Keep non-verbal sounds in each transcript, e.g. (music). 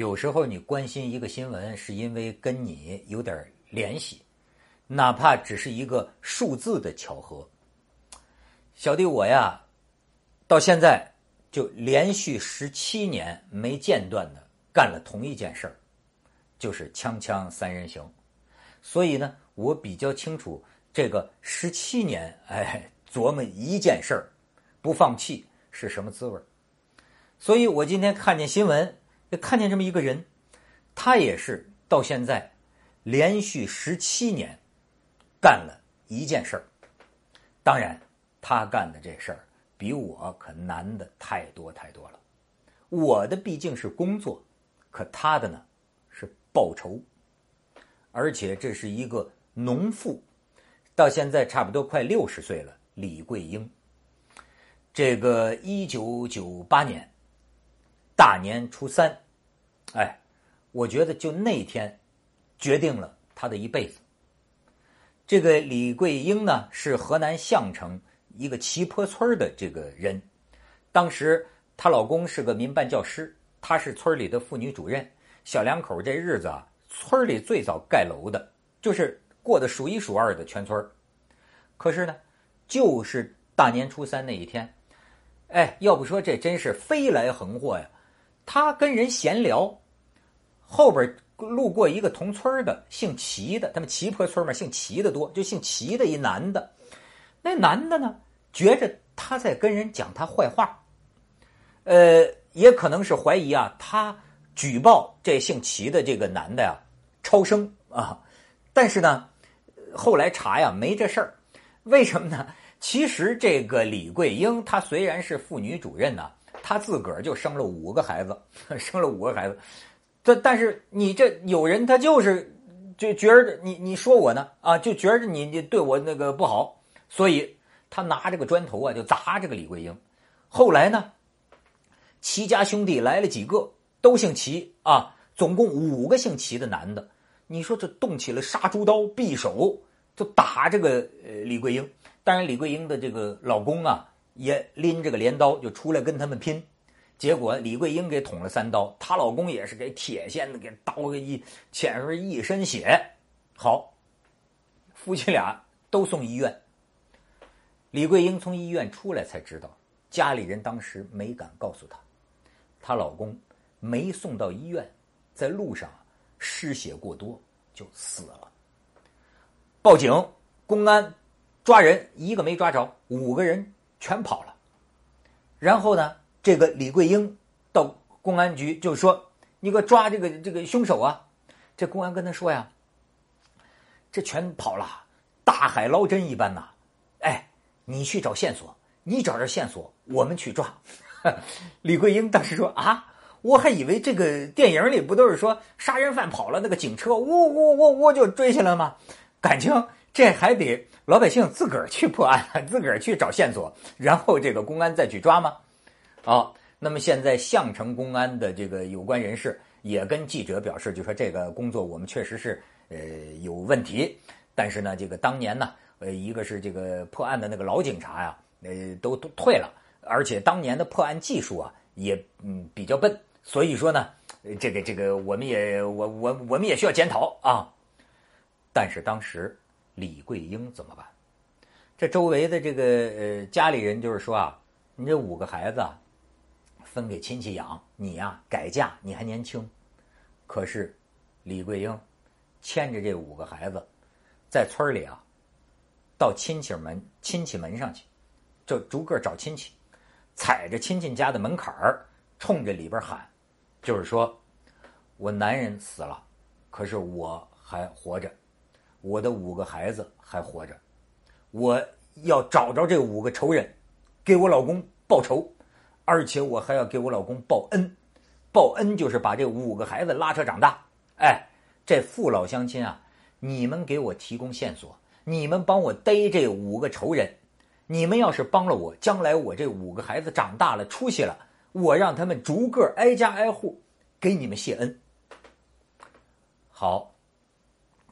有时候你关心一个新闻，是因为跟你有点联系，哪怕只是一个数字的巧合。小弟我呀，到现在就连续十七年没间断的干了同一件事儿，就是锵锵三人行。所以呢，我比较清楚这个十七年，哎，琢磨一件事儿，不放弃是什么滋味所以我今天看见新闻，看见这么一个人，他也是到现在连续十七年干了一件事儿。当然。他干的这事儿比我可难的太多太多了。我的毕竟是工作，可他的呢是报仇。而且这是一个农妇，到现在差不多快六十岁了。李桂英，这个一九九八年大年初三，哎，我觉得就那天决定了他的一辈子。这个李桂英呢，是河南项城。一个齐坡村的这个人，当时她老公是个民办教师，她是村里的妇女主任。小两口这日子啊，村里最早盖楼的，就是过得数一数二的全村可是呢，就是大年初三那一天，哎，要不说这真是飞来横祸呀！他跟人闲聊，后边路过一个同村的，姓齐的，他们齐坡村嘛，姓齐的多，就姓齐的一男的。那男的呢，觉着他在跟人讲他坏话，呃，也可能是怀疑啊，他举报这姓齐的这个男的呀，超生啊。但是呢，后来查呀，没这事儿。为什么呢？其实这个李桂英，她虽然是妇女主任呢，他自个儿就生了五个孩子，(laughs) 生了五个孩子。这但是你这有人他就是就觉着你你说我呢啊，就觉着你你对我那个不好。所以他拿这个砖头啊，就砸这个李桂英。后来呢，齐家兄弟来了几个，都姓齐啊，总共五个姓齐的男的。你说这动起了杀猪刀、匕首，就打这个呃李桂英。当然，李桂英的这个老公啊，也拎着个镰刀就出来跟他们拼。结果李桂英给捅了三刀，她老公也是给铁锨子给刀一溅出一身血。好，夫妻俩都送医院。李桂英从医院出来才知道，家里人当时没敢告诉她，她老公没送到医院，在路上失血过多就死了。报警，公安抓人，一个没抓着，五个人全跑了。然后呢，这个李桂英到公安局就说：“你给我抓这个这个凶手啊！”这公安跟他说呀：“这全跑了，大海捞针一般呐，哎。”你去找线索，你找着线索，我们去抓。(laughs) 李桂英当时说：“啊，我还以为这个电影里不都是说杀人犯跑了，那个警车呜呜呜呜就追下来吗？感情这还得老百姓自个儿去破案，(laughs) 自个儿去找线索，然后这个公安再去抓吗？”好，那么现在项城公安的这个有关人士也跟记者表示，就说这个工作我们确实是呃有问题，但是呢，这个当年呢。呃，一个是这个破案的那个老警察呀，呃，都都退了，而且当年的破案技术啊，也嗯比较笨，所以说呢，这个这个我们也我我我们也需要检讨啊。但是当时李桂英怎么办？这周围的这个呃家里人就是说啊，你这五个孩子分给亲戚养，你呀改嫁，你还年轻。可是李桂英牵着这五个孩子在村里啊。到亲戚门亲戚门上去，就逐个找亲戚，踩着亲戚家的门槛儿，冲着里边喊，就是说，我男人死了，可是我还活着，我的五个孩子还活着，我要找着这五个仇人，给我老公报仇，而且我还要给我老公报恩，报恩就是把这五个孩子拉扯长大。哎，这父老乡亲啊，你们给我提供线索。你们帮我逮这五个仇人，你们要是帮了我，将来我这五个孩子长大了出息了，我让他们逐个挨家挨户给你们谢恩。好，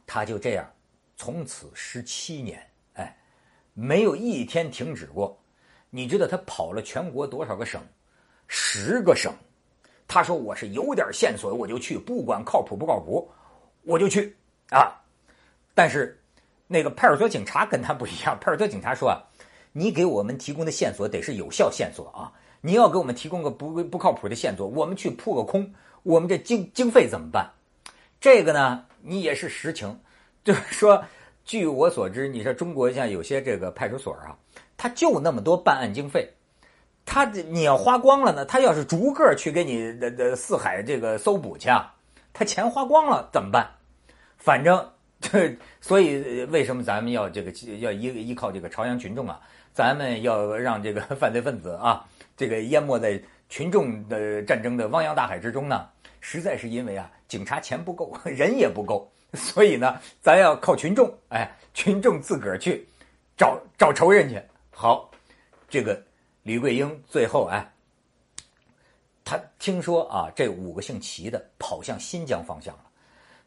他就这样，从此十七年，哎，没有一天停止过。你知道他跑了全国多少个省？十个省，他说我是有点线索我就去，不管靠谱不靠谱，我就去啊。但是那个派出所警察跟他不一样，派出所警察说啊，你给我们提供的线索得是有效线索啊，你要给我们提供个不不靠谱的线索，我们去扑个空，我们这经经费怎么办？这个呢，你也是实情，就是说。据我所知，你说中国像有些这个派出所啊，他就那么多办案经费，他你要花光了呢，他要是逐个去给你的的四海这个搜捕去啊，他钱花光了怎么办？反正这所以为什么咱们要这个要依依靠这个朝阳群众啊？咱们要让这个犯罪分子啊，这个淹没在群众的战争的汪洋大海之中呢？实在是因为啊，警察钱不够，人也不够。(laughs) 所以呢，咱要靠群众，哎，群众自个儿去找找仇人去。好，这个李桂英最后哎，他听说啊，这五个姓齐的跑向新疆方向了，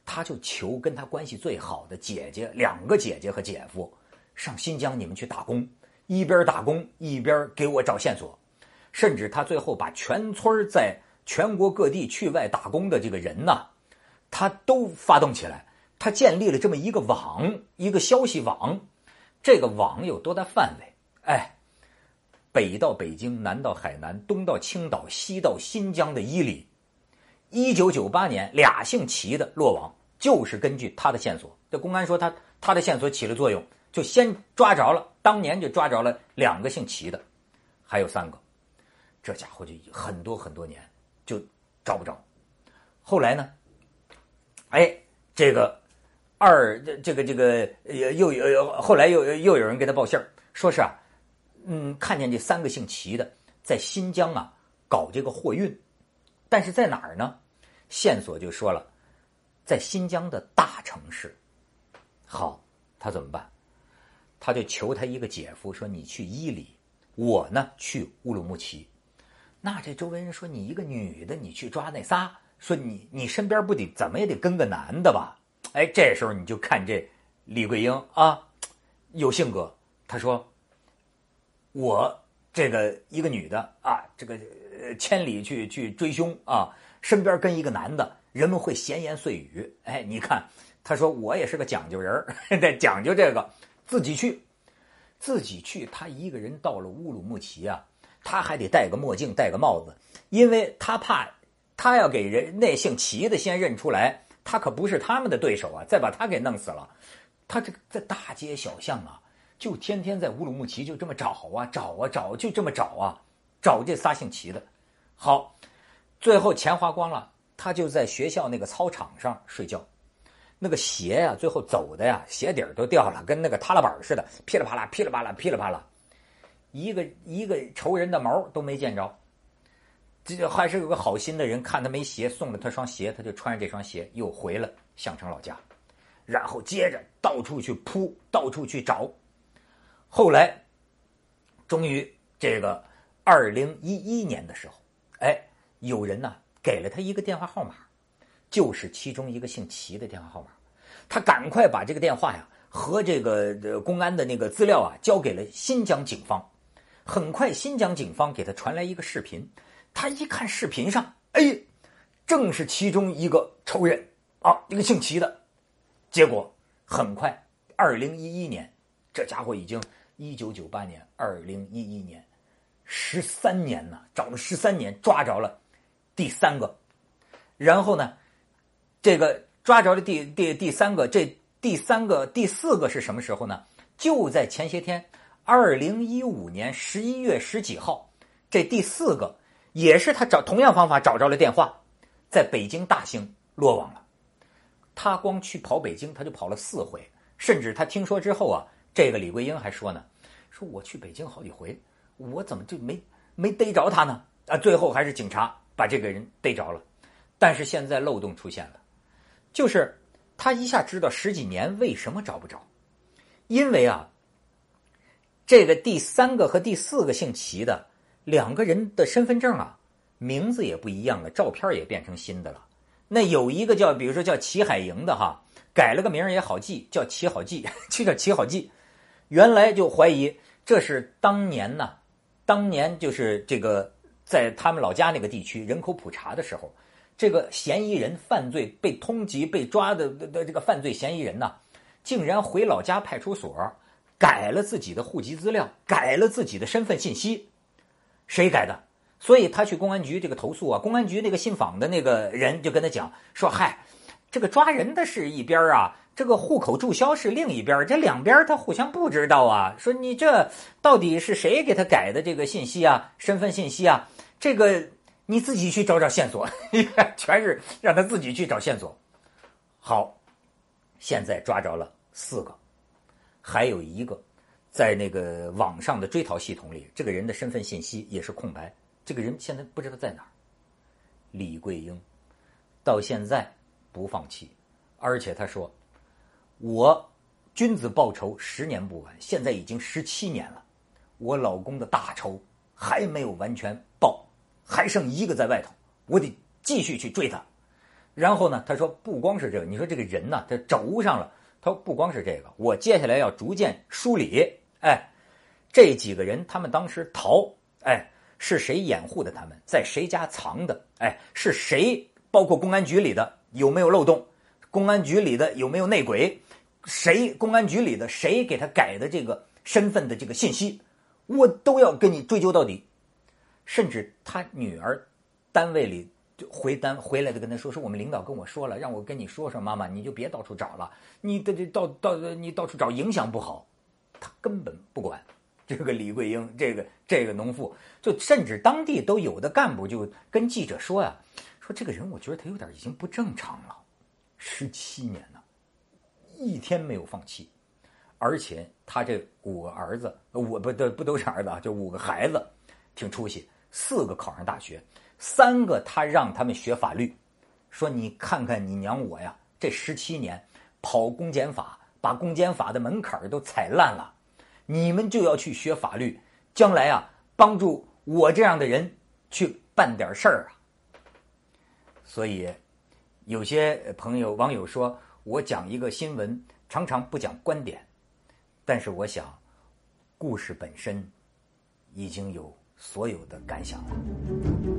他就求跟他关系最好的姐姐，两个姐姐和姐夫上新疆，你们去打工，一边打工一边给我找线索。甚至他最后把全村在全国各地去外打工的这个人呢，他都发动起来。他建立了这么一个网，一个消息网。这个网有多大范围？哎，北到北京，南到海南，东到青岛，西到新疆的伊犁。一九九八年，俩姓齐的落网，就是根据他的线索。这公安说他他的线索起了作用，就先抓着了。当年就抓着了两个姓齐的，还有三个。这家伙就很多很多年就找不着。后来呢？哎，这个。二这个这个又有后来又又有人给他报信儿，说是啊，嗯，看见这三个姓齐的在新疆啊搞这个货运，但是在哪儿呢？线索就说了，在新疆的大城市。好，他怎么办？他就求他一个姐夫说：“你去伊犁，我呢去乌鲁木齐。”那这周围人说：“你一个女的，你去抓那仨，说你你身边不得怎么也得跟个男的吧？”哎，这时候你就看这李桂英啊，有性格。她说：“我这个一个女的啊，这个千里去去追凶啊，身边跟一个男的，人们会闲言碎语。哎，你看，他说我也是个讲究人 (laughs) 得讲究这个，自己去，自己去。他一个人到了乌鲁木齐啊，他还得戴个墨镜，戴个帽子，因为他怕他要给人那姓齐的先认出来。”他可不是他们的对手啊！再把他给弄死了，他这个在大街小巷啊，就天天在乌鲁木齐就这么找啊找啊找，就这么找啊找这仨姓齐的。好，最后钱花光了，他就在学校那个操场上睡觉，那个鞋呀，最后走的呀，鞋底儿都掉了，跟那个踏拉板似的，噼里啪啦，噼里啪啦，噼里啪啦，一个一个仇人的毛都没见着。这还是有个好心的人，看他没鞋，送了他双鞋，他就穿着这双鞋又回了项城老家，然后接着到处去扑，到处去找。后来，终于这个二零一一年的时候，哎，有人呢给了他一个电话号码，就是其中一个姓齐的电话号码。他赶快把这个电话呀和这个公安的那个资料啊交给了新疆警方。很快，新疆警方给他传来一个视频。他一看视频上，哎，正是其中一个仇人啊，一个姓齐的。结果很快，二零一一年，这家伙已经一九九八年，二零一一年，十三年呢，找了十三年，抓着了第三个。然后呢，这个抓着了第第第三个，这第三个、第四个是什么时候呢？就在前些天，二零一五年十一月十几号，这第四个。也是他找同样方法找着了电话，在北京大兴落网了。他光去跑北京，他就跑了四回，甚至他听说之后啊，这个李桂英还说呢，说我去北京好几回，我怎么就没没逮着他呢？啊，最后还是警察把这个人逮着了。但是现在漏洞出现了，就是他一下知道十几年为什么找不着，因为啊，这个第三个和第四个姓齐的。两个人的身份证啊，名字也不一样了，照片也变成新的了。那有一个叫，比如说叫齐海营的哈，改了个名也好记，叫齐好记，(laughs) 就叫齐好记。原来就怀疑这是当年呢，当年就是这个在他们老家那个地区人口普查的时候，这个嫌疑人犯罪被通缉被抓的的这个犯罪嫌疑人呢，竟然回老家派出所改了自己的户籍资料，改了自己的身份信息，谁改的？所以他去公安局这个投诉啊，公安局那个信访的那个人就跟他讲说：“嗨，这个抓人的是一边啊，这个户口注销是另一边，这两边他互相不知道啊。说你这到底是谁给他改的这个信息啊，身份信息啊？这个你自己去找找线索，(laughs) 全是让他自己去找线索。好，现在抓着了四个，还有一个在那个网上的追逃系统里，这个人的身份信息也是空白。”这个人现在不知道在哪儿。李桂英到现在不放弃，而且他说：“我君子报仇，十年不晚。现在已经十七年了，我老公的大仇还没有完全报，还剩一个在外头，我得继续去追他。”然后呢，他说：“不光是这个，你说这个人呢，他轴上了。他说不光是这个，我接下来要逐渐梳理。哎，这几个人他们当时逃，哎。”是谁掩护的他们？在谁家藏的？哎，是谁？包括公安局里的有没有漏洞？公安局里的有没有内鬼？谁？公安局里的谁给他改的这个身份的这个信息？我都要跟你追究到底。甚至他女儿单位里回单回来的跟他说：“说我们领导跟我说了，让我跟你说说，妈妈你就别到处找了，你这这到到你到处找影响不好。”他根本不管。这个李桂英，(laughs) 这个这个农妇，就甚至当地都有的干部就跟记者说呀：“说这个人，我觉得他有点已经不正常了。十七年了，一天没有放弃，而且他这五个儿子，我不都不都是儿子啊？就五个孩子，挺出息，四个考上大学，三个他让他们学法律，说你看看你娘我呀，这十七年跑公检法，把公检法的门槛都踩烂了。”你们就要去学法律，将来啊，帮助我这样的人去办点事儿啊。所以，有些朋友网友说我讲一个新闻常常不讲观点，但是我想，故事本身已经有所有的感想了。